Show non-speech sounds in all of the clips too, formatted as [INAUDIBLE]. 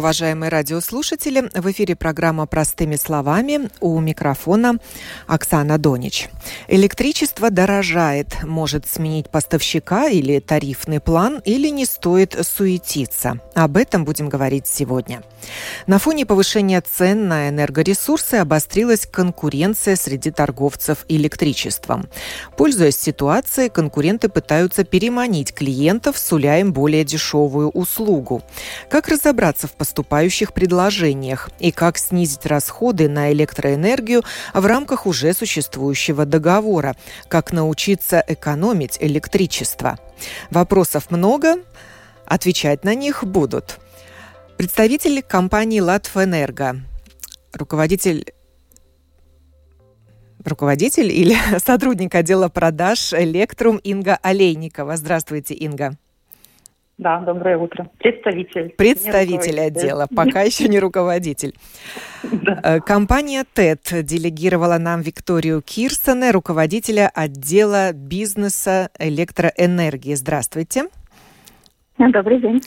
Уважаемые радиослушатели. В эфире программа «Простыми словами». У микрофона Оксана Донич. Электричество дорожает. Может сменить поставщика или тарифный план, или не стоит суетиться. Об этом будем говорить сегодня. На фоне повышения цен на энергоресурсы обострилась конкуренция среди торговцев электричеством. Пользуясь ситуацией, конкуренты пытаются переманить клиентов, суля им более дешевую услугу. Как разобраться в поступающих предложениях и как снизить расходы на электроэнергию в рамках уже существующего договора? Как научиться экономить электричество? Вопросов много, отвечать на них будут – Представитель компании «Латвэнерго», руководитель руководитель или [LAUGHS] сотрудник отдела продаж «Электрум» Инга Олейникова. Здравствуйте, Инга. Да, доброе утро. Представитель. Представитель отдела, пока еще не руководитель. [LAUGHS] Э, компания ТЭТ делегировала нам Викторию Кирсоне, руководителя отдела бизнеса электроэнергии. Здравствуйте. Добрый день.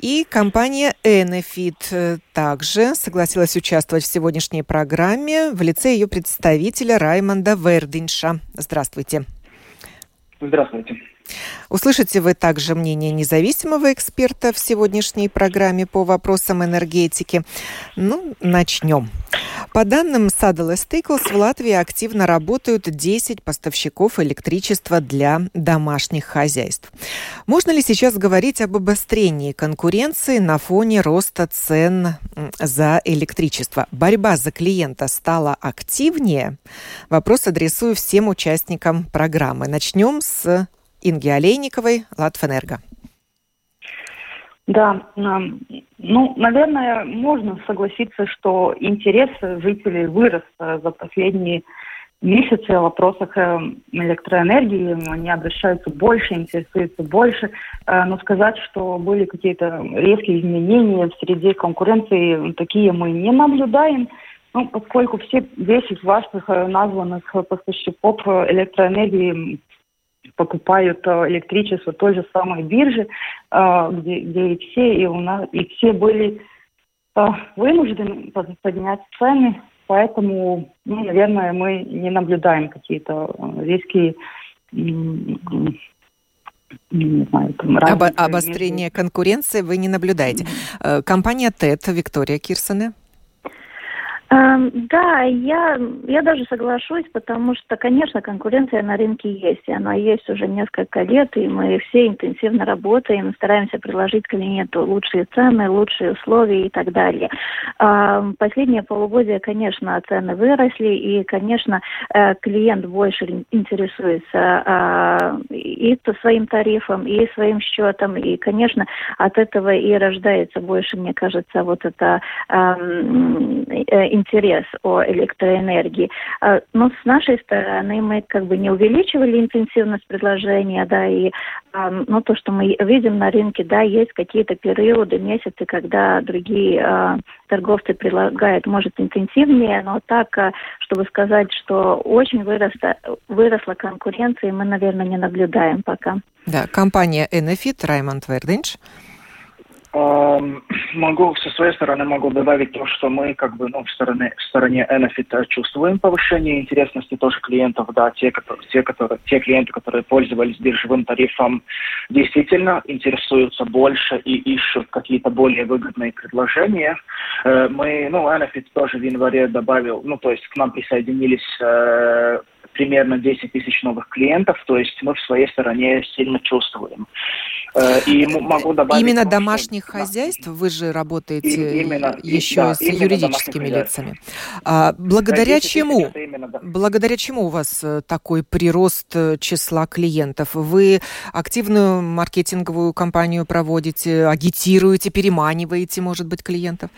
И компания Enefit э, также согласилась участвовать в сегодняшней программе в лице ее представителя Раймонда Вердинша. Здравствуйте. Здравствуйте. Услышите вы также мнение независимого эксперта в сегодняшней программе по вопросам энергетики. Ну, начнем. По данным Saddle Staples, в Латвии активно работают 10 поставщиков электричества для домашних хозяйств. Можно ли сейчас говорить об обострении конкуренции на фоне роста цен за электричество? Борьба за клиента стала активнее? Вопрос адресую всем участникам программы. Начнем с Инги Олейниковой, Латвэнерго. Да, ну, наверное, можно согласиться, что интерес жителей вырос э, за последние месяцы о вопросах э, электроэнергии. Они обращаются больше, интересуются больше. Э, но сказать, что были какие-то резкие изменения в среде конкуренции, такие мы не наблюдаем. Ну, поскольку все 10 ваших названных поставщиков электроэнергии покупают э, электричество той же самой биржи, э, где, где и все, и у нас, и все были э, вынуждены поднять цены, поэтому, ну, наверное, мы не наблюдаем какие-то резкие не знаю, там, Об, обострение между... конкуренции вы не наблюдаете. Компания ТЭТ, Виктория Кирсоне. Эм, да, я, я даже соглашусь, потому что, конечно, конкуренция на рынке есть, и она есть уже несколько лет, и мы все интенсивно работаем, стараемся предложить клиенту лучшие цены, лучшие условия и так далее. Эм, последние полугодия, конечно, цены выросли, и, конечно, э, клиент больше интересуется э, и своим тарифом, и своим счетом, и, конечно, от этого и рождается больше, мне кажется, вот это эм, э, интерес о электроэнергии. А, но с нашей стороны мы как бы не увеличивали интенсивность предложения, да, и ну, то, что мы видим на рынке, да, есть какие-то периоды, месяцы, когда другие э, торговцы предлагают, может, интенсивнее, но так, а, чтобы сказать, что очень выросла, выросла конкуренция, мы, наверное, не наблюдаем пока. Да, компания Enefit, Раймонд Вердинч. [CLEARS THROAT] Могу со своей стороны могу добавить то, что мы как бы ну, в стороне в стороне Enefit чувствуем повышение интересности тоже клиентов, да, те, которые, те, которые, те клиенты, которые пользовались биржевым тарифом, действительно интересуются больше и ищут какие-то более выгодные предложения. Э, мы, ну, Enefit тоже в январе добавил, ну, то есть к нам присоединились э, примерно 10 тысяч новых клиентов, то есть мы в своей стороне сильно чувствуем. Э, и могу добавить... Именно то, домашних что... хозяйств? Вы же работаете именно, еще да, с юридическими лицами. А, благодаря чему? Именно, да. Благодаря чему у вас э, такой прирост э, числа клиентов? Вы активную маркетинговую кампанию проводите, агитируете, переманиваете, может быть, клиентов?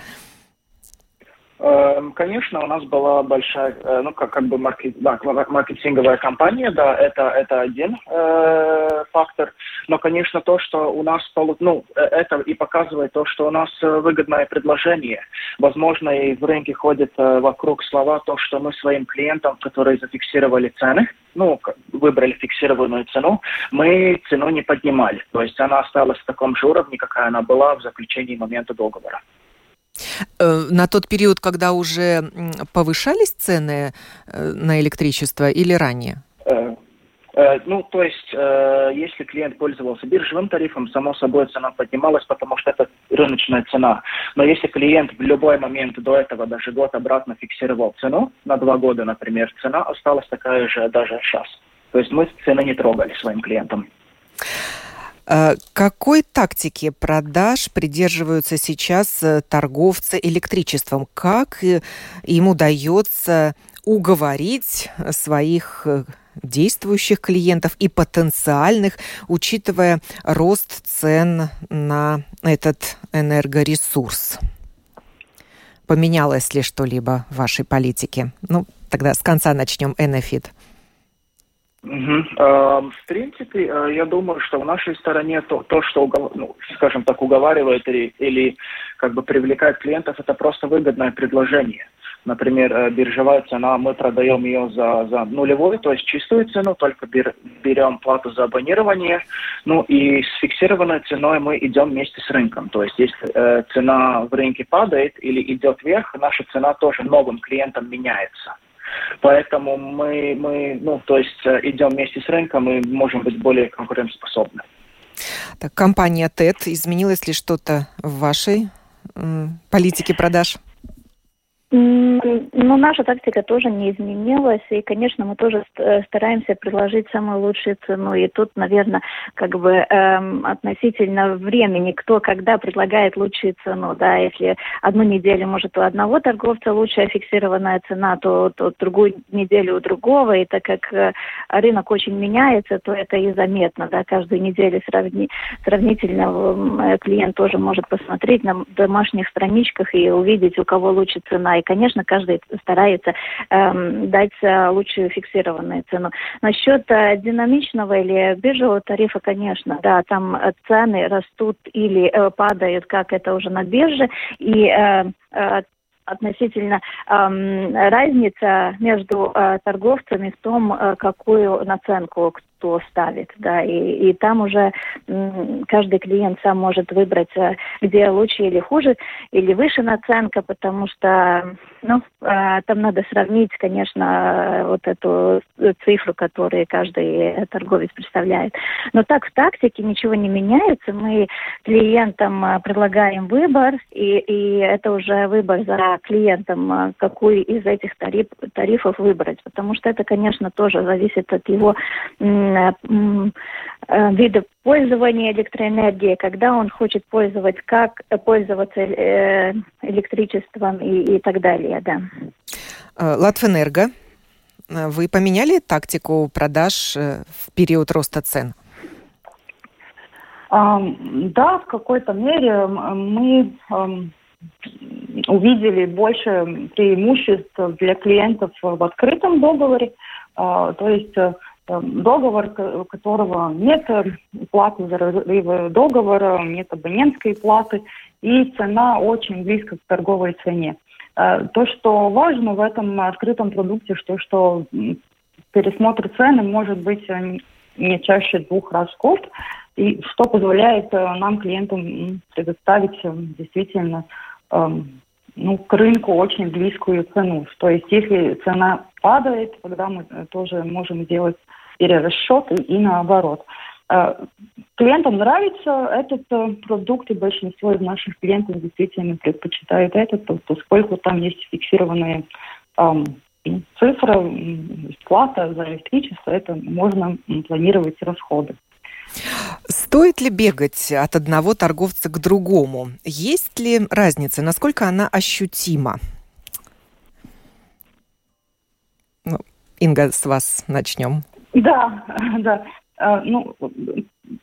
Эм, конечно, у нас была большая, э, ну, как, как бы маркет, да, маркетинговая компания, да, это, это один э, фактор. Но, конечно, то, что у нас, ну, э, это и показывает то, что у нас э, выгодное предложение. Возможно, и в рынке ходят вокруг слова то, что мы своим клиентам, которые зафиксировали цены, ну, выбрали фиксированную цену, мы цену не поднимали. То есть она осталась в таком же уровне, какая она была в заключении момента договора. Э, на тот период, когда уже повышались цены э, на электричество или ранее? Э, ну, то есть, если клиент пользовался биржевым тарифом, само собой цена поднималась, потому что это рыночная цена. Но если клиент в любой момент до этого, даже год обратно фиксировал цену, на два года, например, цена осталась такая же даже сейчас. То есть мы цены не трогали своим клиентам. Э, какой тактики продаж придерживаются сейчас э, торговцы электричеством? Как э, им удается уговорить своих действующих клиентов и потенциальных, учитывая рост цен на этот энергоресурс? Поменялось ли что-либо в вашей политике? Ну, тогда с конца начнем, Энефит. Угу. В принципе, э, я думаю, что в нашей стороне то, то что, ну, скажем так, уговаривает или, или как бы привлекает клиентов, это просто выгодное предложение. Например, э, биржевая цена, мы продаем ее за, за нулевую, то есть чистую цену, только бер, берем плату за абонирование. Ну и с фиксированной ценой мы идем вместе с рынком. То есть если э, цена в рынке падает или идет вверх, наша цена тоже новым клиентам меняется. Поэтому мы, мы ну, то есть э, идем вместе с рынком и можем быть более конкурентоспособны. Так, компания TED, изменилось ли что-то в вашей политике продаж? Ну, наша тактика тоже не изменилась, и, конечно, мы тоже э, стараемся предложить самую лучшую цену. И тут, наверное, как бы эм, относительно времени, кто когда предлагает лучшую цену, да, если одну неделю, может, у одного торговца лучшая фиксированная цена, то, то другую неделю у другого, и так как э, рынок очень меняется, то это и заметно, да, каждую неделю сравни, сравнительно э, клиент тоже может посмотреть на домашних страничках и увидеть, у кого лучше цена и, конечно, каждый старается эм, дать э, лучшую фиксированную цену. Насчет э, динамичного или биржевого тарифа, конечно, да, там э, цены растут или э, падают, как это уже на бирже, и э, э, относительно эм, разница между э, торговцами в том, э, какую наценку кто ставит, да, и, и там уже каждый клиент сам может выбрать, э, где лучше или хуже, или выше наценка, потому что, ну, э, там надо сравнить, конечно, вот эту цифру, которую каждый торговец представляет. Но так в тактике ничего не меняется, мы клиентам э, предлагаем выбор, и, и это уже выбор за клиентом, какой из этих тариф, тарифов выбрать, потому что это, конечно, тоже зависит от его видов пользования электроэнергией, когда он хочет пользовать, как пользоваться э, электричеством и, и так далее, да. Э, Латвэнерго, вы поменяли тактику продаж в период роста цен? Да, в какой-то мере мы увидели больше преимуществ для клиентов в открытом договоре. А, то есть договор, которого нет платы за разрыв договора, нет абонентской платы, и цена очень близко к торговой цене. Э, то, что важно в этом открытом продукте, что, что пересмотр цены может быть э, не чаще двух раз в год, и что позволяет нам, клиентам, предоставить действительно ну, к рынку очень близкую цену. То есть если цена падает, тогда мы тоже можем сделать перерасчет и, и наоборот. Клиентам нравится этот продукт, и большинство из наших клиентов действительно предпочитают этот, поскольку там есть фиксированные цифра, плата за электричество, это можно планировать расходы. Стоит ли бегать от одного торговца к другому? Есть ли разница? Насколько она ощутима? Ну, Инга, с вас начнем. Да, [LAUGHS] да. А, ну,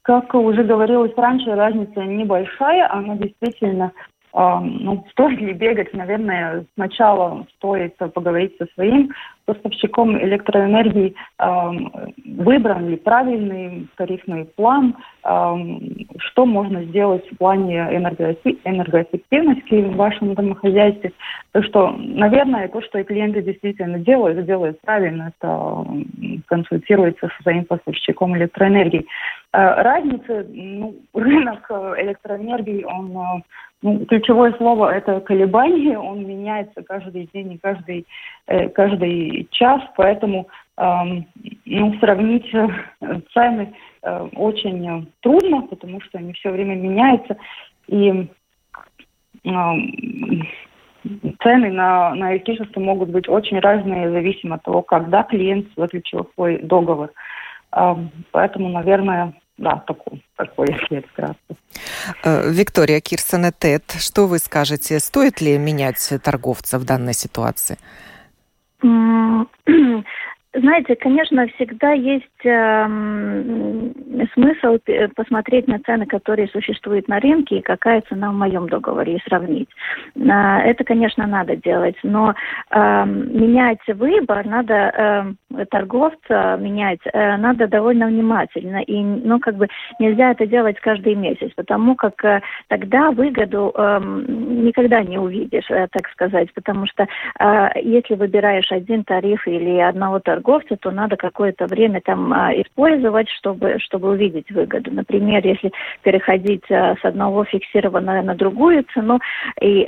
как уже говорилось раньше, разница небольшая, она действительно ну, [LAUGHS] стоит ли бегать, наверное, сначала стоит поговорить со своим поставщиком электроэнергии, выбран ли правильный тарифный план, что можно сделать в плане энергоэффективности в вашем домохозяйстве. Так что, наверное, то, что и клиенты действительно делают, делают правильно, это консультируется со своим поставщиком электроэнергии. Э, разница, ну, [LAUGHS] рынок электроэнергии, он э, ну, ключевое слово – это колебание, он меняется каждый день и каждый, э, каждый час, поэтому эм, ну, сравнить э, [LAUGHS] цены э, очень трудно, потому что они все время меняются, и э, цены на, на электричество могут быть очень разные, зависимо от того, когда клиент заключил свой договор. Э, поэтому, наверное, да, такой, такой ответ вкратце. Э, Виктория Кирсона-Тет, что вы скажете, стоит ли менять торговца в данной ситуации? [CLEARS THROAT] Знаете, конечно, всегда есть э, смысл посмотреть на цены, которые существуют на рынке, и какая цена в моем договоре, и сравнить. Э, это, конечно, надо делать, но э, менять выбор надо, э, торговца менять, э, надо довольно внимательно. И, ну, как бы нельзя это делать каждый месяц, потому как э, тогда выгоду э, никогда не увидишь, э, так сказать, потому что э, если выбираешь один тариф или одного торговца, торговца, то надо какое-то время там а, использовать, чтобы, чтобы увидеть выгоду. Например, если переходить а, с одного фиксированного на другую цену, и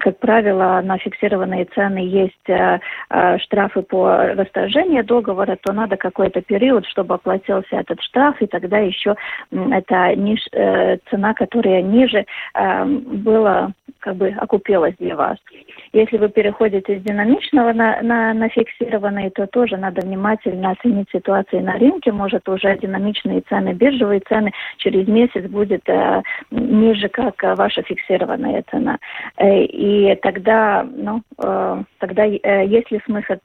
как правило, на фиксированные цены есть э, э, штрафы по расторжению договора, то надо какой-то период, чтобы оплатился этот штраф, и тогда еще эта ниж, э, цена, которая ниже, э, была как бы окупилась для вас. Если вы переходите с динамичного на, на, на фиксированные, то тоже надо внимательно оценить ситуацию на рынке. Может, уже динамичные цены, биржевые цены через месяц будет э, ниже, как ваша фиксированная цена. Э, и тогда, ну, э, тогда э, есть ли смысл,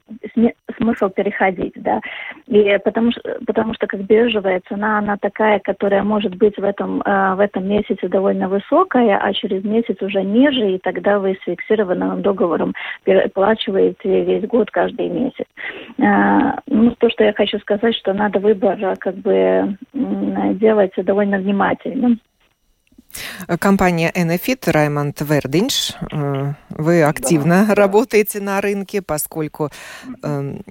смысл переходить, да. И потому, что, потому что как биржевая цена, она такая, которая может быть в этом, э, в этом месяце довольно высокая, а через месяц уже ниже, и тогда вы с фиксированным договором договором переплачиваете весь год, каждый месяц. А, ну, то, что я хочу сказать, что надо выбор как бы делать довольно внимательно. Компания Enefit, Раймонд Вердинш, э, вы активно да, работаете да. на рынке, поскольку эм,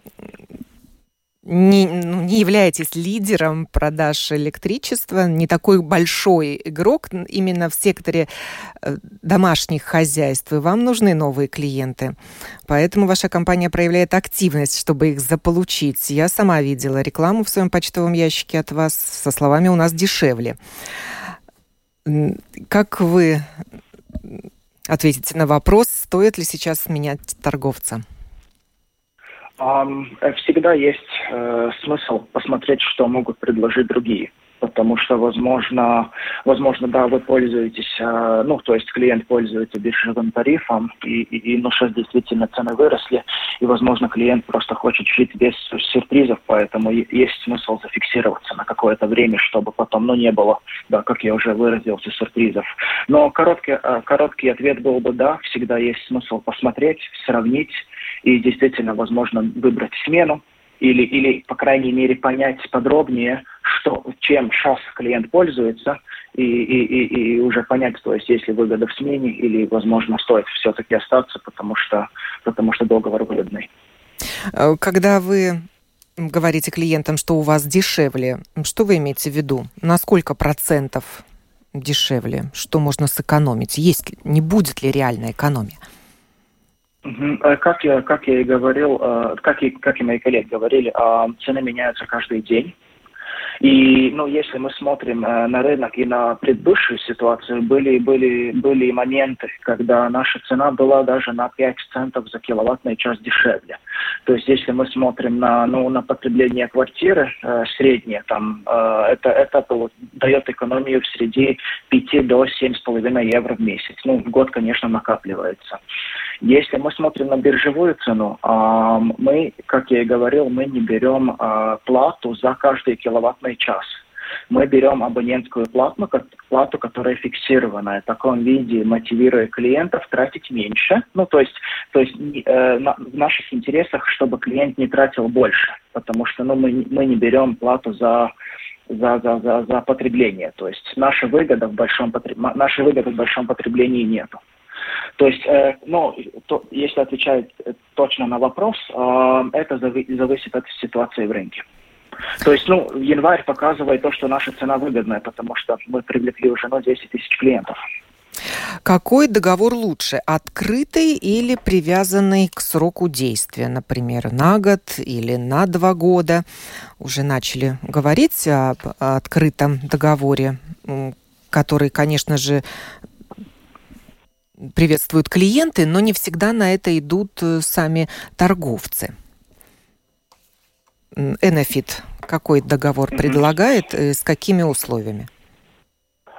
не, ну, не являетесь лидером продаж электричества, не такой большой игрок именно в секторе э, домашних хозяйств, и вам нужны новые клиенты. Поэтому ваша компания проявляет активность, чтобы их заполучить. Я сама видела рекламу в своем почтовом ящике от вас со словами «у нас дешевле». Как вы ответите на вопрос, стоит ли сейчас менять торговца? Всегда есть э, смысл посмотреть, что могут предложить другие потому что, возможно, возможно, да, вы пользуетесь, э, ну, то есть клиент пользуется биржевым тарифом, и, и, и ну, сейчас действительно цены выросли, и, возможно, клиент просто хочет жить без сюрпризов, поэтому есть смысл зафиксироваться на какое-то время, чтобы потом, ну, не было, да, как я уже выразился, сюрпризов. Но короткий, э, короткий ответ был бы да, всегда есть смысл посмотреть, сравнить, и действительно, возможно, выбрать смену, или, или, по крайней мере, понять подробнее, что, чем сейчас клиент пользуется, и, и, и, и уже понять, то есть есть ли выгода в смене, или, возможно, стоит все-таки остаться, потому что, потому что договор выгодный. Когда вы говорите клиентам, что у вас дешевле, что вы имеете в виду? На сколько процентов дешевле? Что можно сэкономить? Есть не будет ли реальная экономия? Э, как я, как я и говорил, э, как и, как и мои коллеги говорили, а, цены меняются каждый день. И, ну, если мы смотрим э, на рынок и на предыдущую ситуацию, были, были, были моменты, когда наша цена была даже на 5 центов за киловаттный час дешевле. То есть, если мы смотрим на, ну, на потребление квартиры э, среднее, там, э, это, это дает экономию в среде 5 до 7,5 евро в месяц. Ну, в год, конечно, накапливается. Если мы смотрим на биржевую цену, э, мы, как я и говорил, мы не берем э, плату за каждый киловаттный час мы берем абонентскую плату, плату, которая фиксированная. В таком виде мотивируя клиентов тратить меньше. Ну, то есть, то есть э, на, в наших интересах, чтобы клиент не тратил больше, потому что ну, мы, мы не берем плату за за, за, за, за потребление. То есть наша выгода в большом, нашей выгоды в большом потреблении нету. То есть, э, ну, то, если отвечать э, точно на вопрос, э, это зави- зависит от ситуации в рынке. То есть, ну, январь показывает то, что наша цена выгодная, потому что мы привлекли уже ну, 10 тысяч клиентов. Какой договор лучше, открытый или привязанный к сроку действия, например, на год или на два года? Уже начали говорить об открытом договоре, который, конечно же, приветствуют клиенты, но не всегда на это идут э, сами торговцы. Энофит какой договор предлагает, э, с какими условиями?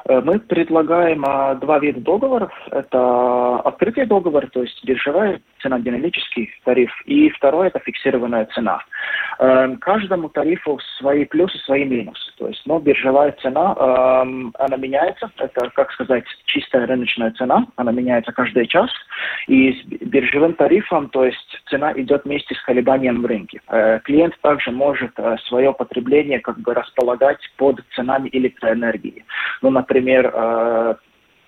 Э, мы предлагаем а, два вида договоров. Это открытый договор, то есть биржевая цена, динамический тариф, и второе – это фиксированная цена. Э, каждому тарифу свои плюсы, свои минусы. То есть, но биржевая цена, э, она меняется. Это, как сказать, чистая рыночная цена. Она меняется каждый час. И с биржевым тарифом, то есть цена идет вместе с колебанием в рынке. Э, клиент также может э, свое потребление как бы располагать под ценами электроэнергии. Ну, например, э,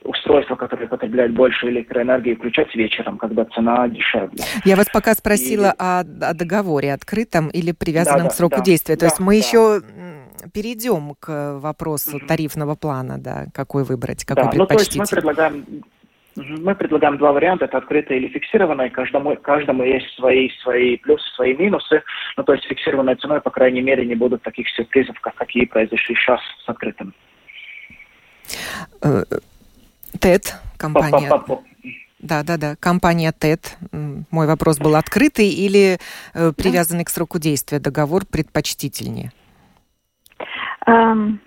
устройства, которые потребляют больше электроэнергии, включать вечером, когда цена дешевле. Я вас пока спросила и... о, о договоре открытом или привязанном да, к сроку да, действия. То да, есть мы да. еще перейдем к вопросу тарифного плана, да, какой выбрать, какой да, предпочтите. Ну, то есть мы предлагаем мы предлагаем два варианта, это открытое или фиксированное. Каждому, каждому есть свои, свои плюсы, свои минусы. Ну, то есть фиксированной ценой, по крайней мере, не будут таких сюрпризов, как какие произошли сейчас с открытым. ТЭД, компания... Да, да, да. Компания ТЭД. Мой вопрос был открытый или э, привязанный к сроку действия договор предпочтительнее? Um,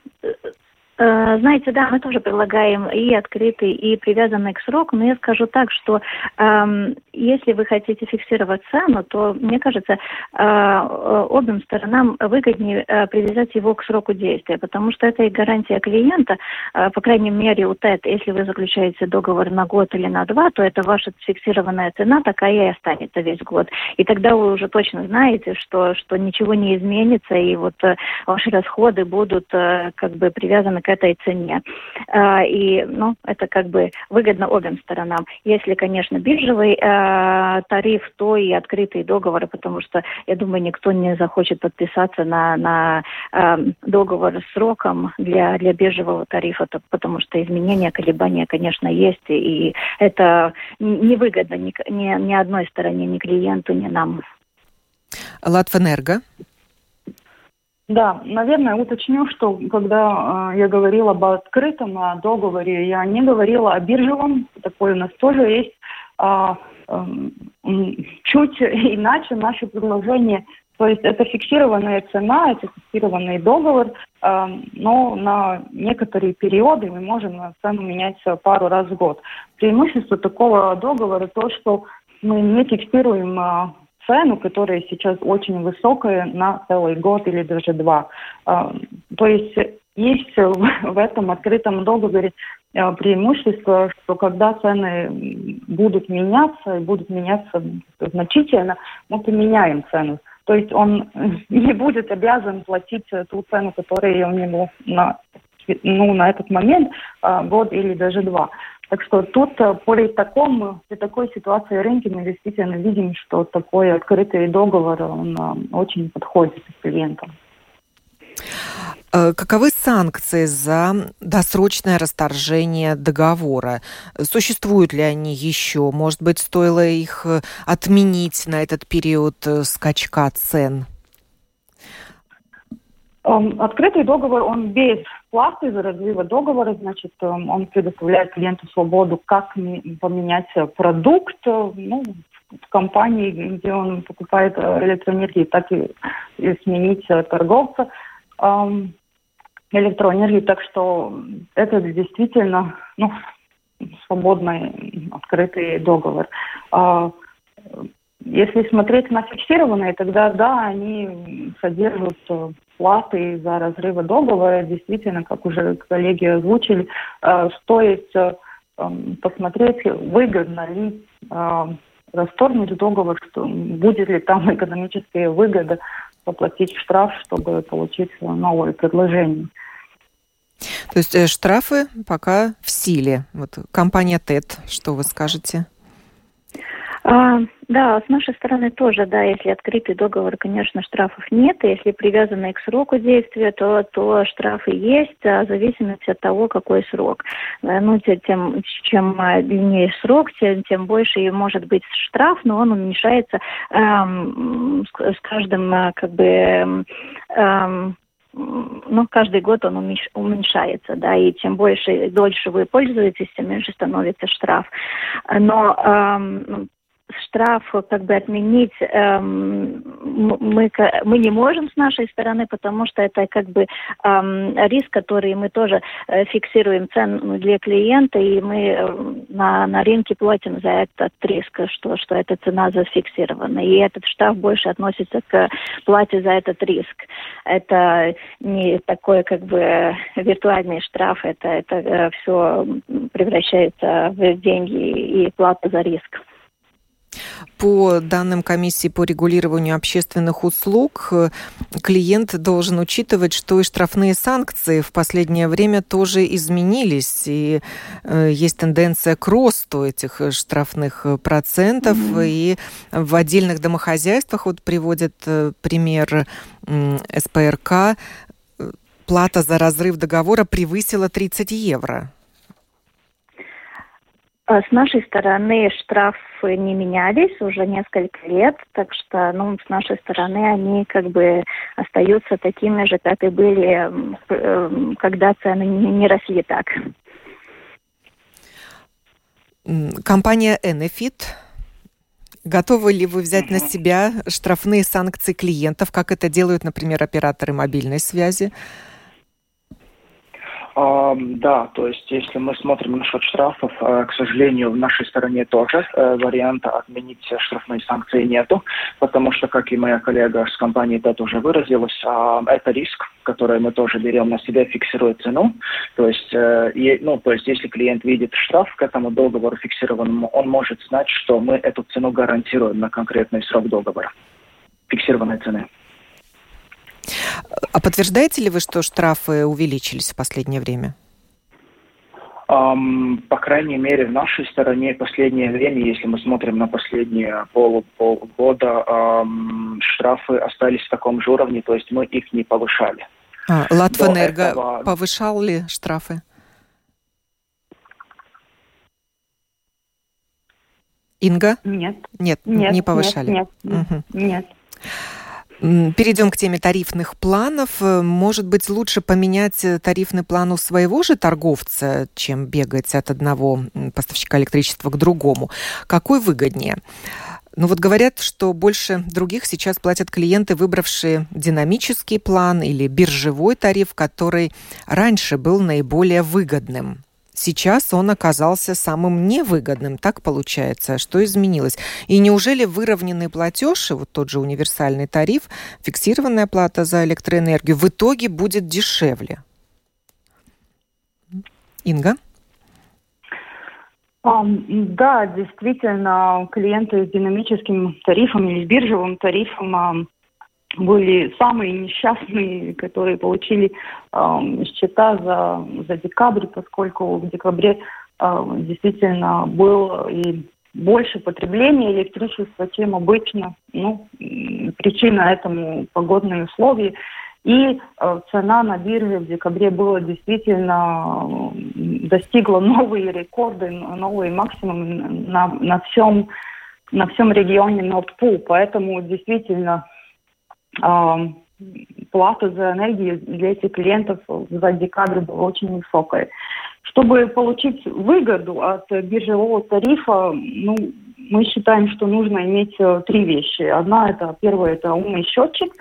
знаете, да, мы тоже предлагаем и открытый, и привязанный к сроку, но я скажу так, что э, если вы хотите фиксировать цену, то, мне кажется, э, обеим сторонам выгоднее э, привязать его к сроку действия, потому что это и гарантия клиента, э, по крайней мере, у ТЭТ, если вы заключаете договор на год или на два, то это ваша фиксированная цена такая и останется весь год. И тогда вы уже точно знаете, что, что ничего не изменится, и вот э, ваши расходы будут э, как бы привязаны к этой цене. А, и, ну, это как бы выгодно обеим сторонам. Если, конечно, биржевый а, тариф, то и открытые договоры, потому что, я думаю, никто не захочет подписаться на, на а, договор с сроком для, для биржевого тарифа, потому что изменения, колебания, конечно, есть, и это невыгодно ни, ни, ни одной стороне, ни клиенту, ни нам. Латвэнерго да, наверное, уточню, что когда э, я говорила об открытом о договоре, я не говорила о биржевом. Такое у нас тоже есть. Э, э, чуть иначе наше предложение. То есть это фиксированная цена, это фиксированный договор, э, но на некоторые периоды мы можем цену менять пару раз в год. Преимущество такого договора то, что мы не фиксируем э, цену, которая сейчас очень высокая на целый год или даже два. А, то есть есть [LAUGHS] в этом открытом договоре а, преимущество, что когда цены будут меняться, и будут меняться значительно, мы поменяем цену. То есть он [LAUGHS] не будет обязан платить ту цену, которая у него на, ну, на этот момент, а, год или даже два. Так что тут при, таком, при такой ситуации рынка мы действительно видим, что такой открытый договор он очень подходит клиентам. Э, каковы санкции за досрочное расторжение договора? Существуют ли они еще? Может быть, стоило их э, отменить на этот период э, скачка цен? Эм, открытый договор, он без платы за разрыва договора, значит, эм, он предоставляет клиенту свободу, как поменять продукт, ну, в компании, где он покупает электроэнергию, так и сменить торговца электроэнергии. Так что это действительно ну, свободный, открытый договор. А, если смотреть на фиксированные, тогда да, они содержат э, платы за разрывы договора. Действительно, как уже коллеги озвучили, э, стоит э, посмотреть, выгодно ли расторгнуть договор, что будет ли там [LAUGHS] экономическая выгода заплатить штраф, чтобы получить новое предложение. То есть э, штрафы пока в силе. Вот компания ТЭТ, что вы скажете? А, да, с нашей стороны тоже, да, если открытый договор, конечно, штрафов нет, если привязанный к сроку действия, то, то штрафы есть, а в зависимости от того, какой срок. Э, ну, тем, чем а, длиннее срок, тем, тем больше и может быть штраф, но он уменьшается эм, с, каждым, а, как бы, эм, ну, каждый год он уменьшается, да, и чем больше дольше вы пользуетесь, тем меньше становится штраф. Но эм, штраф как бы отменить эм, мы, мы не можем с нашей стороны, потому что это как бы эм, риск, который мы тоже э, фиксируем цену для клиента, и мы э, на, на рынке платим за этот риск, что, что эта цена зафиксирована. И этот штраф больше относится к плате за этот риск. Это не такой как бы виртуальный штраф, это, это э, все превращается в деньги и плату за риск. По данным комиссии по регулированию общественных услуг, э, клиент должен учитывать, что и штрафные санкции в последнее время тоже изменились, и э, есть тенденция к росту этих э, штрафных процентов, mm-hmm. и в отдельных домохозяйствах, вот приводят пример СПРК, плата за разрыв договора превысила 30 евро. А с нашей стороны штрафы не менялись уже несколько лет, так что, ну, с нашей стороны они как бы остаются такими же, как и были, эм, когда цены не росли так. Компания Enefit Готовы ли вы взять на себя штрафные санкции клиентов, как это делают, например, операторы мобильной связи? Да, то есть если мы смотрим насчет штрафов, э, к сожалению, в нашей стороне тоже э, варианта отменить штрафные санкции нету, потому что, как и моя коллега с компании ТЭТ уже выразилась, это риск, который мы тоже берем на себя, фиксируя цену. То есть, э, ну, то есть если клиент видит штраф к этому договору фиксированному, он может знать, что мы эту цену гарантируем на конкретный срок договора, фиксированной цены. А подтверждаете ли вы, что штрафы увеличились в последнее время? Um, по крайней мере, в нашей стороне последнее время, если мы смотрим на последние пол, полгода, um, штрафы остались в таком же уровне, то есть мы их не повышали. А, Латвэнерго этого... повышал ли штрафы? Инга? Нет. Нет, нет не повышали. Нет, нет, угу. нет. Перейдем к теме тарифных планов. Э, может быть, лучше поменять э, тарифный план у своего же торговца, чем бегать от одного поставщика электричества к другому. Какой выгоднее? Ну вот говорят, что больше других сейчас платят клиенты, выбравшие динамический план или биржевой тариф, который раньше был наиболее выгодным. Сейчас он оказался самым невыгодным. Так получается. Что изменилось? И неужели выровненный платеж, вот тот же универсальный тариф, фиксированная плата за электроэнергию, в итоге будет дешевле? Инга? Да, действительно, клиенты с динамическим тарифом или с биржевым тарифом были самые несчастные, которые получили э, счета за, за декабрь, поскольку в декабре действительно был и больше потребления электричества, чем обычно. Ну, причина этому погодные условия. И э, цена на бирже в декабре была действительно достигла новые рекорды, новые максимумы на, на всем на всем регионе Нордпул. Поэтому действительно э, плата за энергию для этих клиентов за декабрь была очень высокая. Чтобы получить выгоду от биржевого тарифа, ну, мы считаем, что нужно иметь э, три вещи. Одна это, первое, это умный счетчик,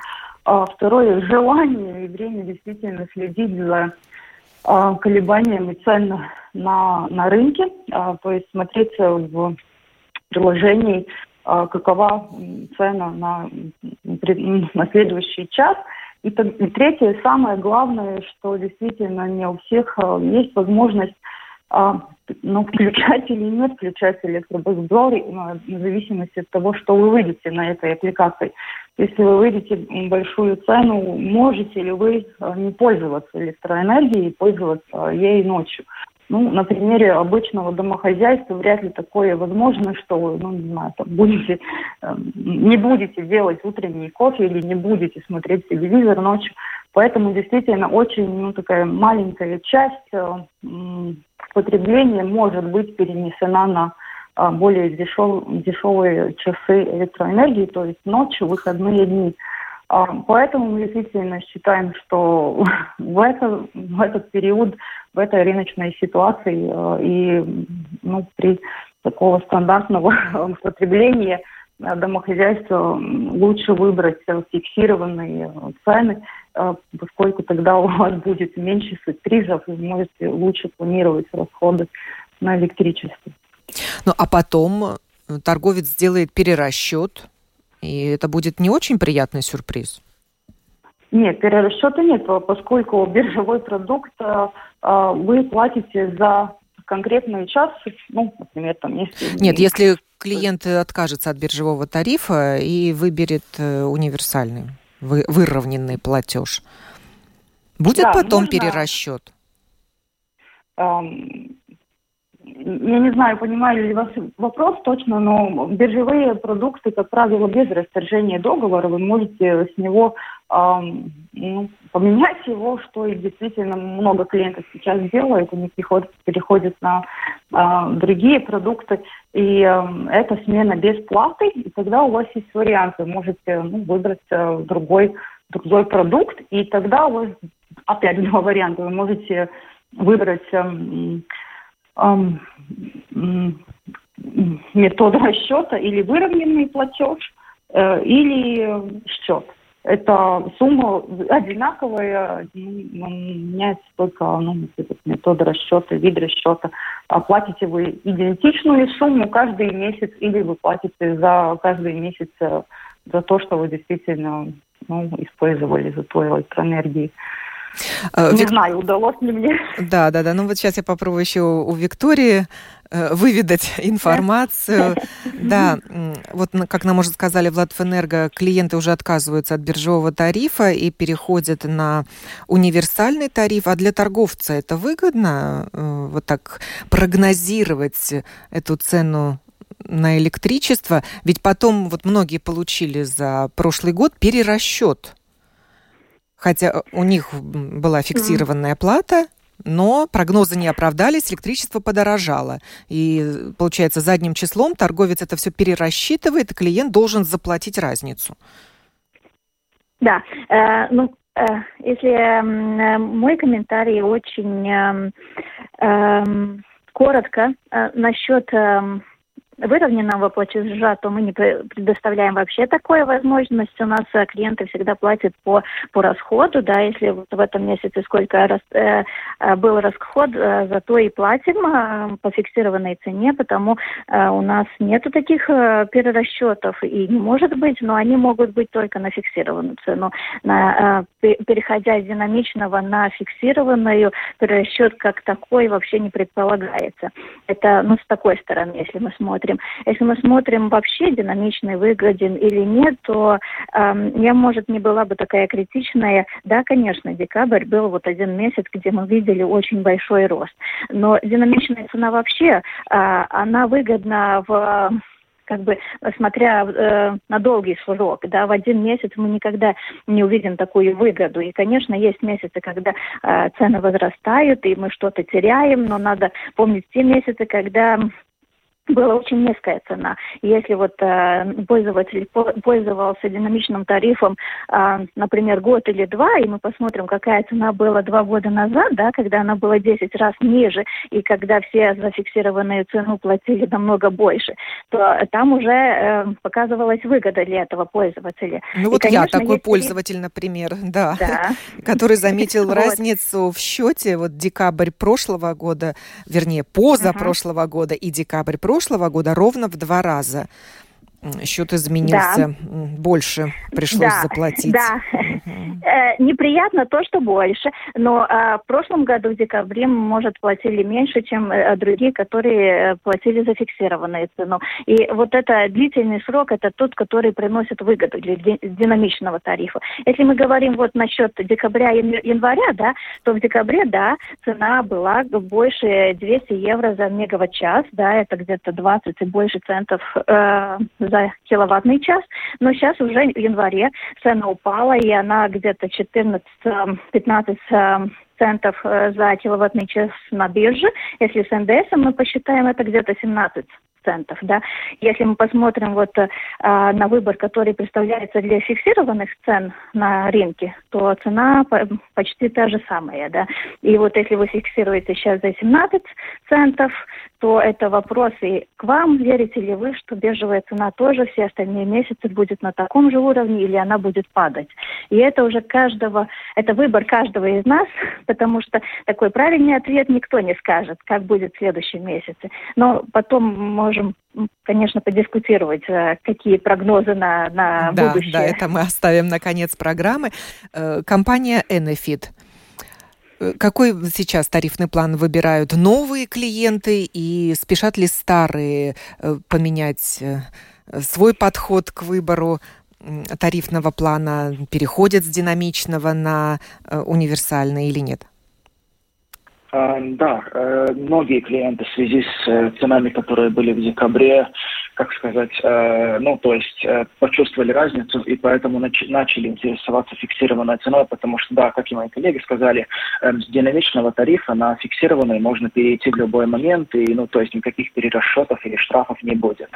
а второе, желание и время действительно следить за а, колебаниями цен на, на рынке, а, то есть смотреть в приложении, а, какова цена на, на следующий час – и, и третье, самое главное, что действительно не у всех э, есть возможность а, ну, включать или не включать электробасбор, в зависимости от того, что вы выйдете на этой аппликации. Если вы выйдете большую цену, можете ли вы не пользоваться электроэнергией, пользоваться ей ночью. Ну, на примере обычного домохозяйства вряд ли такое возможно, что вы, ну, не знаю, там, будете, э, не будете делать утренний кофе или не будете смотреть телевизор ночью. Поэтому действительно очень ну, такая маленькая часть э, потребления может быть перенесена на э, более дешев, дешевые часы электроэнергии, то есть ночью, выходные дни. А, поэтому мы действительно считаем, что [LAUGHS] в, это, в этот период, в этой рыночной ситуации э, и ну, при такого стандартного [LAUGHS] потребления э, домохозяйства лучше выбрать фиксированные цены, э, поскольку тогда у вас будет меньше сюрпризов, и вы можете лучше планировать расходы на электричество. Ну а потом торговец сделает перерасчет и это будет не очень приятный сюрприз. Нет, перерасчета нет, поскольку [LAUGHS] биржевой продукт э, э, вы платите за конкретный час, ну, например, там если... Нет, если клиент откажется от биржевого тарифа и выберет э, универсальный, вы, выровненный платеж, будет да, потом можно... перерасчет? Я не знаю, понимаю ли вас вопрос точно, но биржевые продукты, как правило, без расторжения договора, вы можете с него э, ну, поменять его, что и действительно много клиентов сейчас делают, они переходят, переходят на э, другие продукты, и э, это смена без платы, и тогда у вас есть вариант, вы можете ну, выбрать э, другой, другой продукт, и тогда у вас опять два [LAUGHS] варианта, вы можете выбрать метод расчета или выровненный платеж, э, или счет. Это сумма одинаковая, ну, меняется только ну, этот метод расчета, вид расчета. Платите вы идентичную сумму каждый месяц или вы платите за каждый месяц э, за то, что вы действительно ну, использовали за ту электроэнергию. Э, Не Вик... знаю, удалось ли мне. Да, да, да. Ну вот сейчас я попробую еще у Виктории э, выведать [LAUGHS] информацию. Да, вот как нам уже сказали в Латвэнерго, клиенты уже отказываются от биржевого тарифа и переходят на универсальный тариф. А для торговца это выгодно э, вот так прогнозировать эту цену на электричество? Ведь потом вот многие получили за прошлый год перерасчет хотя э, у них была фиксированная mm. плата, но прогнозы не оправдались, электричество подорожало. И, получается, задним числом торговец это все перерасчитывает, и клиент должен заплатить разницу. Да, э, ну, э, если э, мой комментарий очень э, э, коротко э, насчет... Э, выровненного платежа, то мы не предоставляем вообще такую возможность. У нас э, клиенты всегда платят по, по расходу, да, если вот в этом месяце сколько раз, э, э, был расход, э, зато и платим э, по фиксированной цене, потому э, у нас нету таких э, перерасчетов и не может быть, но они могут быть только на фиксированную цену. На, э, переходя из динамичного на фиксированную, перерасчет как такой вообще не предполагается. Это ну, с такой стороны, если мы смотрим смотрим. Если мы смотрим вообще динамичный, выгоден или нет, то э, я, может, не была бы такая критичная. Да, конечно, декабрь был вот один месяц, где мы видели очень большой рост. Но динамичная цена вообще, э, она выгодна в как бы смотря э, на долгий срок, да, в один месяц мы никогда не увидим такую выгоду. И, конечно, есть месяцы, когда э, цены возрастают, и мы что-то теряем, но надо помнить те месяцы, когда была очень низкая цена. Если вот э, пользователь пользовался динамичным тарифом, э, например, год или два, и мы посмотрим, какая цена была два года назад, да, когда она была 10 раз ниже, и когда все зафиксированную цену платили намного больше, то там уже э, показывалась выгода для этого пользователя. Ну вот и, конечно, я такой если... пользователь, например, [LAUGHS] да, да. [LAUGHS] который заметил [LAUGHS] разницу в счете, вот декабрь прошлого года, вернее, позапрошлого года и декабрь прошлого прошлого года ровно в два раза счет изменился, да. больше пришлось да. заплатить. Да, э, неприятно то, что больше, но э, в прошлом году в декабре, может, платили меньше, чем э, другие, которые платили за фиксированную цену. И вот это длительный срок, это тот, который приносит выгоду для динамичного тарифа. Если мы говорим вот насчет декабря и января, да, то в декабре, да, цена была больше 200 евро за мегаватт-час, да, это где-то 20 и больше центов э, за киловаттный час, но сейчас уже в январе цена упала, и она где-то 14-15 э, центов э, за киловаттный час на бирже. Если с НДС мы посчитаем, это где-то 17 центов. Да? Если мы посмотрим вот, э, на выбор, который представляется для фиксированных цен на рынке, то цена почти та же самая. Да? И вот если вы фиксируете сейчас за 17 центов, то это вопрос и к вам, верите ли вы, что биржевая цена тоже все остальные месяцы будет на таком же уровне или она будет падать. И это уже каждого, это выбор каждого из нас, [LAUGHS] потому что такой правильный ответ никто не скажет, как будет в следующем месяце. Но потом можем конечно, подискутировать, э, какие прогнозы на, на да, будущее. Да, это мы оставим на конец программы. Э, компания Enefit Э, какой сейчас тарифный план выбирают новые клиенты и спешат ли старые поменять свой подход к выбору тарифного плана, переходят с динамичного на универсальный или нет? А, да, многие клиенты в связи с ценами, которые были в декабре, как сказать, э, ну, то есть э, почувствовали разницу и поэтому нач- начали интересоваться фиксированной ценой, потому что, да, как и мои коллеги сказали, э, с динамичного тарифа на фиксированный можно перейти в любой момент, и, ну, то есть никаких перерасчетов или штрафов не будет.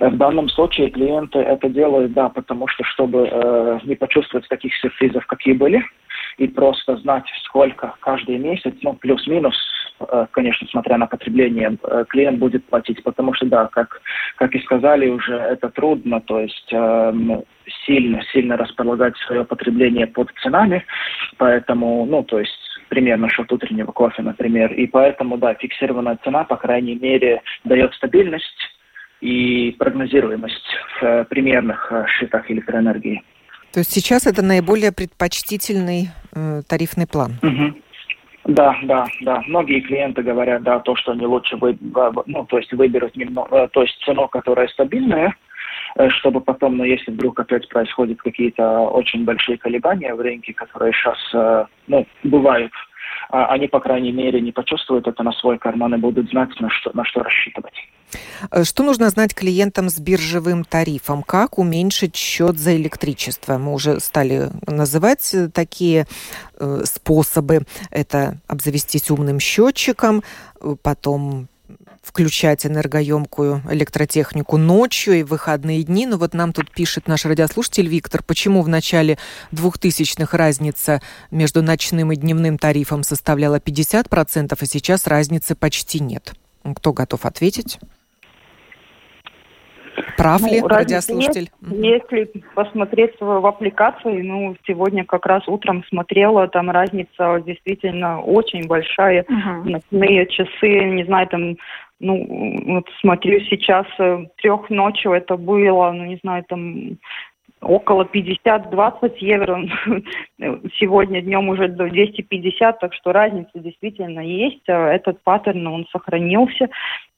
Э, в данном случае клиенты это делают, да, потому что, чтобы э, не почувствовать таких сюрпризов, какие были, и просто знать, сколько каждый месяц, ну, плюс-минус, э, конечно, смотря на потребление, э, клиент будет платить. Потому что, да, как, как и сказали уже, это трудно, то есть э, сильно, сильно располагать свое потребление под ценами, поэтому, ну, то есть примерно счет утреннего кофе, например. И поэтому, да, фиксированная цена, по крайней мере, дает стабильность и прогнозируемость в примерных счетах электроэнергии. То есть сейчас это наиболее предпочтительный э, тарифный план? Угу. Да, да, да. Многие клиенты говорят, да, то, что они лучше вы, ну, то есть выберут немного, э, то есть цену, которая стабильная, э, чтобы потом, ну, если вдруг опять происходят какие-то очень большие колебания в рынке, которые сейчас, э, ну, бывают, они, по крайней мере, не почувствуют это на свой карман и будут знать, на что, на что рассчитывать. Э, что нужно знать клиентам с биржевым тарифом? Как уменьшить счет за электричество? Мы уже стали называть э, такие э, способы. Это обзавестись умным счетчиком, потом включать энергоемкую электротехнику ночью и в выходные дни. Но вот нам тут пишет наш радиослушатель Виктор, почему в начале 2000-х разница между ночным и дневным тарифом составляла 50%, а сейчас разницы почти нет. Кто готов ответить? Прав ну, ли радиослушатель? Есть, если посмотреть в аппликации, ну, сегодня как раз утром смотрела, там разница действительно очень большая. Угу. Ночные часы, не знаю, там ну, вот смотрю сейчас, э, трех ночью это было, ну, не знаю, там около 50-20 евро. [LAUGHS] Сегодня днем уже до 250, так что разница действительно есть. Этот паттерн, он сохранился.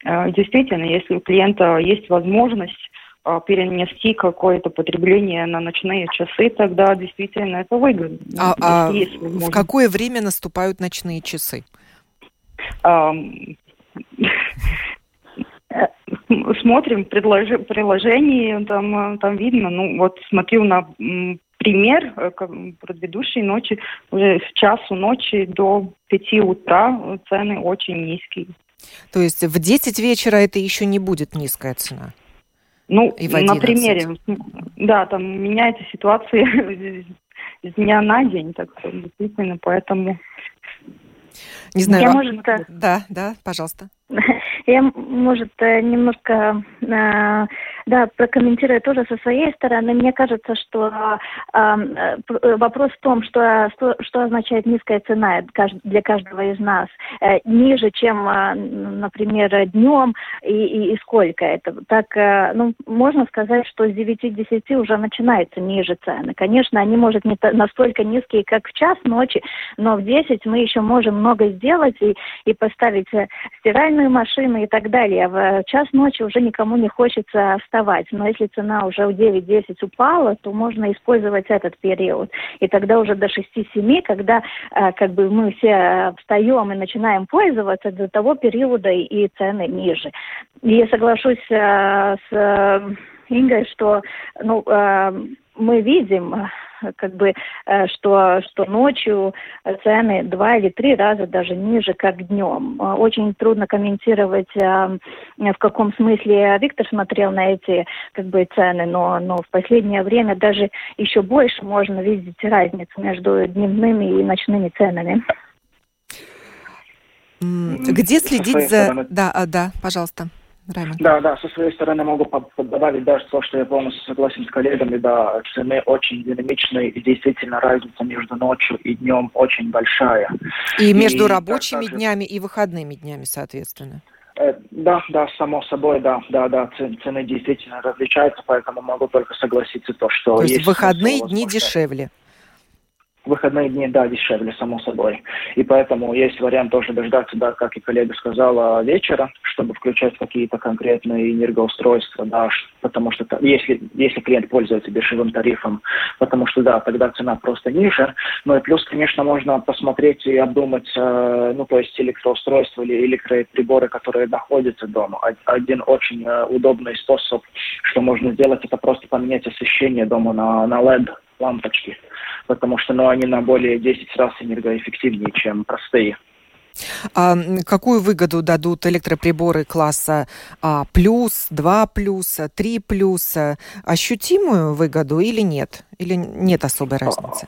Действительно, если у клиента есть возможность а, перенести какое-то потребление на ночные часы, тогда действительно это выгодно. А, а в какое время наступают ночные часы? Смотрим предложи, приложение, там, там видно, ну вот смотрю на пример э, предыдущей ночи, уже с часу ночи до пяти утра цены очень низкие. То есть в 10 вечера это еще не будет низкая цена? Ну, и на примере, да, там меняется ситуация [LAUGHS] с дня на день, так действительно, поэтому... Не знаю, Я, может, да, да, пожалуйста. [LAUGHS] Я, может, э, немножко, э, да, прокомментирую тоже со своей стороны. Мне кажется, что э, вопрос в том, что, что, означает низкая цена для каждого из нас. Ниже, чем, например, днем и, и, и сколько это. Так, ну, можно сказать, что с 9-10 уже начинается ниже цены. Конечно, они, может, не настолько низкие, как в час ночи, но в 10 мы еще можем много сделать и, и поставить стиральную машину, машины и так далее. В час ночи уже никому не хочется вставать. Но если цена уже в 9-10 упала, то можно использовать этот период. И тогда уже до 6-7, когда э, как бы мы все встаем и начинаем пользоваться, до того периода и цены ниже. Я соглашусь э, с Ингой, что ну, э, мы видим как бы, э, что, что ночью цены два или три раза даже ниже, как днем. Э, очень трудно комментировать, э, в каком смысле Виктор смотрел на эти как бы, цены, но, но в последнее время даже еще больше можно видеть разницу между дневными и ночными ценами. Где следить за... Да, а, да, пожалуйста. Раймонд. Да, да, со своей стороны могу добавить даже то, что я полностью согласен с коллегами, да, цены очень динамичные, и действительно разница между ночью и днем очень большая. И между и, рабочими так, днями и выходными днями, соответственно. Э, да, да, само собой, да, да, да, цены действительно различаются, поэтому могу только согласиться то, что то есть, есть выходные дни дешевле выходные дни, да, дешевле, само собой. И поэтому есть вариант тоже дождаться, да, как и коллега сказала, вечера, чтобы включать какие-то конкретные энергоустройства, да, потому что если, если клиент пользуется дешевым тарифом, потому что, да, тогда цена просто ниже. Ну и плюс, конечно, можно посмотреть и обдумать, э, ну, то есть электроустройства или электроприборы, которые находятся дома. Один очень э, удобный способ, что можно сделать, это просто поменять освещение дома на, на LED лампочки потому что ну, они на более 10 раз энергоэффективнее, чем простые. А какую выгоду дадут электроприборы класса А плюс, 2 плюс, 3 плюс? Ощутимую выгоду или нет? Или нет особой а, разницы?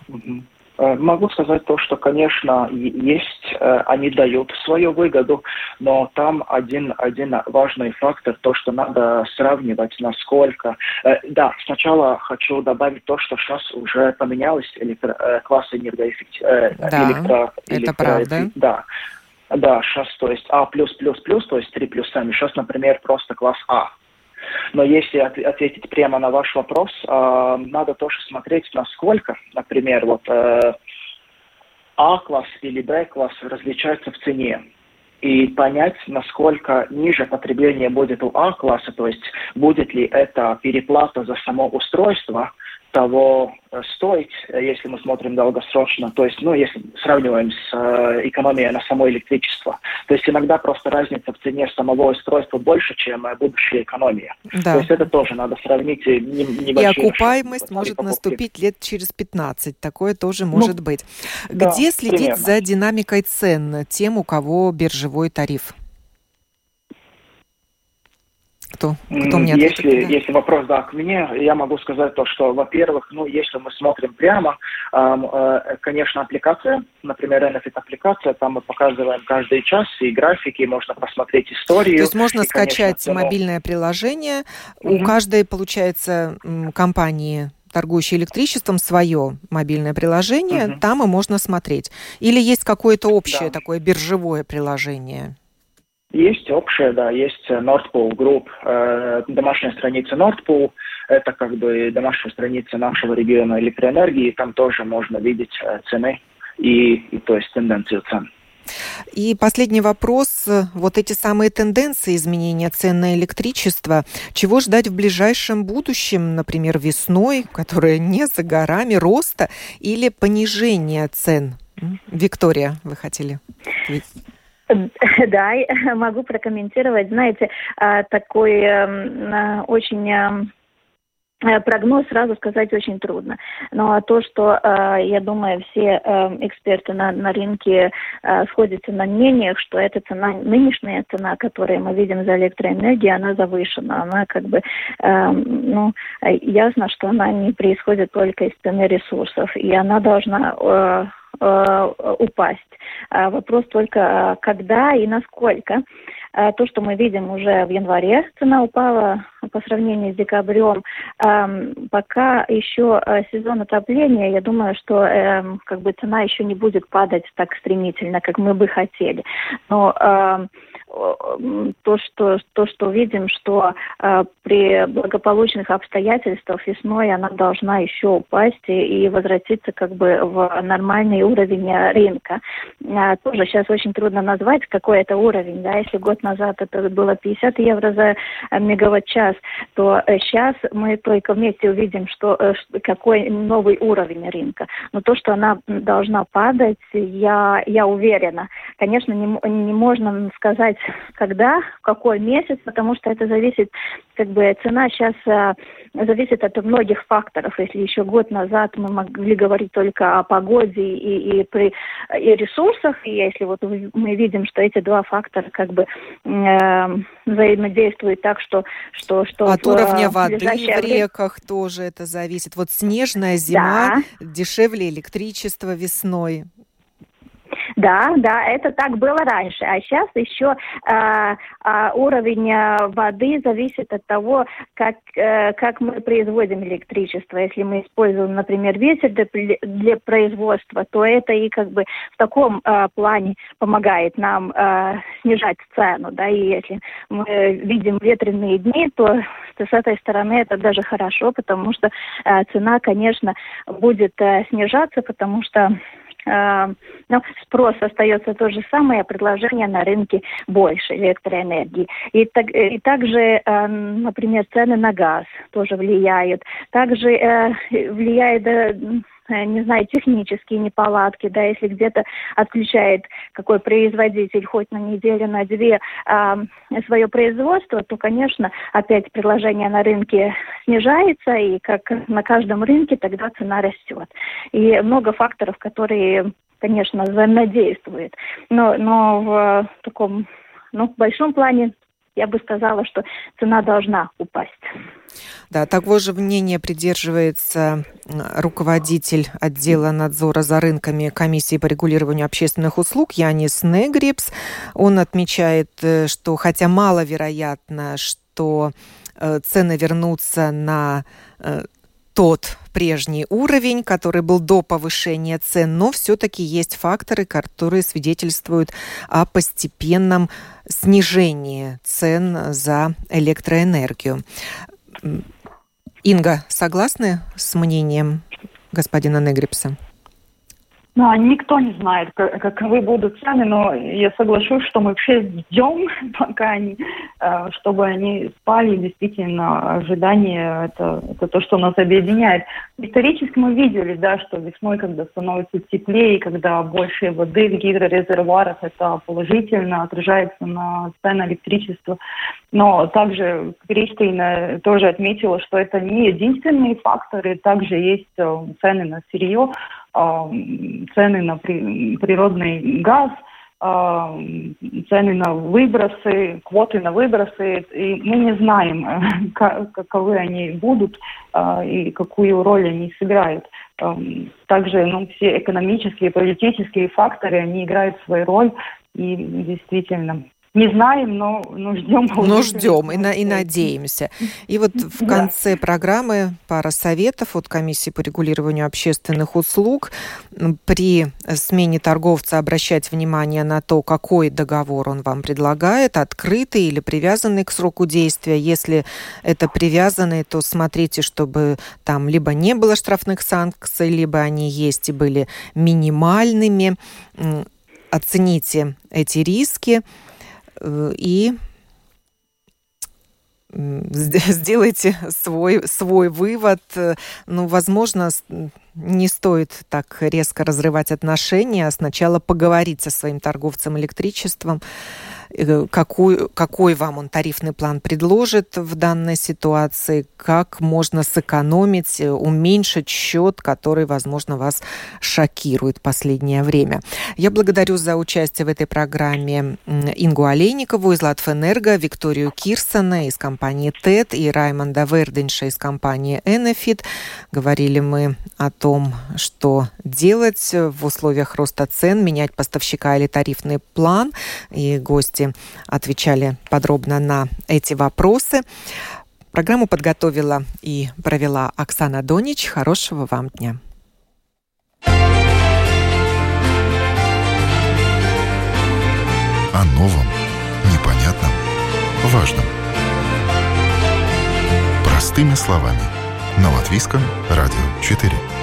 Э, могу сказать то, что, конечно, есть, э, они дают свою выгоду, но там один, один важный фактор, то, что надо сравнивать, насколько... Э, да, сначала хочу добавить то, что сейчас уже поменялось электро, класс энергоэффективности. Да, электро, это электро, правда. Да, да, сейчас, то есть А+++, то есть 3 плюсами. Сейчас, например, просто класс А. Но если ответить прямо на ваш вопрос, э, надо тоже смотреть, насколько, например, вот э, А-класс или Б-класс различаются в цене. И понять, насколько ниже потребление будет у А-класса, то есть будет ли это переплата за само устройство – того э, стоить, э, если мы смотрим долгосрочно, то есть, ну, если сравниваем с э, экономией на само электричество. То есть иногда просто разница в цене самого устройства больше, чем э, будущая экономия. Да. То есть это тоже надо сравнить. Не, и окупаемость может покупки. наступить лет через 15. Такое тоже ну, может быть. Где да, следить примерно. за динамикой цен тем, у кого биржевой тариф? Кто, кто мне ответит? Если, если вопрос, да, к мне, я могу сказать то, что, во-первых, ну, если мы смотрим прямо, э, конечно, аппликация, например, NFIT аппликация, там мы показываем каждый час и графики, можно посмотреть историю. То есть можно и, скачать конечно, мобильное приложение, угу. у каждой, получается, компании торгующей электричеством, свое мобильное приложение, угу. там и можно смотреть. Или есть какое-то общее да. такое биржевое приложение? Есть общая, да, есть Nordpool Group, э, домашняя страница Nordpool, это как бы домашняя страница нашего региона электроэнергии, там тоже можно видеть цены и, и то есть тенденцию цен. И последний вопрос. Вот эти самые тенденции изменения цен на электричество, чего ждать в ближайшем будущем, например, весной, которая не за горами, роста или понижения цен? Виктория, вы хотели? [LAUGHS] Да, [LAUGHS] могу прокомментировать. Знаете, а, такой эм, а, очень эм, Э, прогноз сразу сказать очень трудно. Но то, что, э, я думаю, все э, эксперты на, на рынке сходятся на мнениях, что эта цена, нынешняя цена, которую мы видим за электроэнергию, она завышена. Она как бы, ну, ясно, что она не происходит только из цены ресурсов. И она должна упасть. Вопрос только когда и насколько. А, то, что мы видим уже в январе, цена упала по сравнению с декабрем. Пока еще а, сезон отопления, я думаю, что эм, как бы цена еще не будет падать так стремительно, как мы бы хотели. Но то, что, то, что видим, что э, при благополучных обстоятельствах весной она должна еще упасть и, и возвратиться как бы в нормальный уровень рынка. Э, тоже сейчас очень трудно назвать, какой это уровень. Да? Если год назад это было 50 евро за мегаватт-час, то сейчас мы только вместе увидим, что, э, какой новый уровень рынка. Но то, что она должна падать, я, я уверена. Конечно, не, не можно сказать когда, в какой месяц, потому что это зависит, как бы цена сейчас а, зависит от многих факторов. Если еще год назад мы могли говорить только о погоде и, и, при, и ресурсах, и если вот мы видим, что эти два фактора как бы э, взаимодействуют так, что... что, что от в, уровня воды в реках тоже это зависит. Вот снежная зима, да. дешевле электричество весной. Да, да, это так было раньше. А сейчас еще э, э, уровень воды зависит от того, как, э, как мы производим электричество. Если мы используем, например, ветер для, для производства, то это и как бы в таком э, плане помогает нам э, снижать цену. Да, и если мы видим ветреные дни, то с этой стороны это даже хорошо, потому что э, цена, конечно, будет э, снижаться, потому что но спрос остается то же самое, а предложение на рынке больше электроэнергии. И, так, и также, э, например, цены на газ тоже влияют. Также э, влияет не знаю, технические неполадки, да, если где-то отключает какой производитель хоть на неделю, на две э, свое производство, то, конечно, опять предложение на рынке снижается, и как на каждом рынке тогда цена растет. И много факторов, которые конечно, взаимодействуют. Но, но в таком ну, в большом плане я бы сказала, что цена должна упасть. Да, такого же мнения придерживается руководитель отдела надзора за рынками Комиссии по регулированию общественных услуг Янис Негрипс. Он отмечает, э, что хотя маловероятно, что э, цены вернутся на э, тот прежний уровень, который был до повышения цен, но все-таки есть факторы, которые свидетельствуют о постепенном снижении цен за электроэнергию. Инга, согласны с мнением господина Негрипса? Ну, а никто не знает, каковы будут цены, но я соглашусь, что мы все ждем, [LAUGHS] пока они, э, чтобы они спали. Действительно, ожидание это, это то, что нас объединяет. Исторически мы видели, да, что весной, когда становится теплее, когда больше воды в гидрорезервуарах, это положительно отражается на цены электричества. Но также Кристина тоже отметила, что это не единственные факторы, также есть э, цены на сырье, цены на природный газ, цены на выбросы, квоты на выбросы, и мы не знаем, [LAUGHS] каковы они будут а, и какую роль они сыграют. Также ну, все экономические, политические факторы, они играют свою роль, и действительно не знаем, но, но ждем. Но ждем и, на, и надеемся. И вот [LAUGHS] в конце да. программы пара советов от Комиссии по регулированию общественных услуг. При смене торговца обращать внимание на то, какой договор он вам предлагает, открытый или привязанный к сроку действия. Если это привязанный, то смотрите, чтобы там либо не было штрафных санкций, либо они есть и были минимальными. Оцените эти риски и [LAUGHS] сделайте свой, свой вывод. Ну, возможно, не стоит так резко разрывать отношения, а сначала поговорить со своим торговцем электричеством, Э, какой, какой вам он тарифный план предложит в данной ситуации, как можно сэкономить, э, уменьшить счет, который, возможно, вас шокирует в последнее время. Я благодарю за участие в этой программе Ингу Олейникову из Латвэнерго, Викторию Кирсона из компании ТЭД и Раймонда Верденша из компании Энефит. Говорили мы о том, что делать в условиях роста цен, менять поставщика или тарифный план. И гости отвечали подробно на эти вопросы. Программу подготовила и провела Оксана Донич. Хорошего вам дня. О новом, непонятном, важном. Простыми словами. На Латвийском радио 4.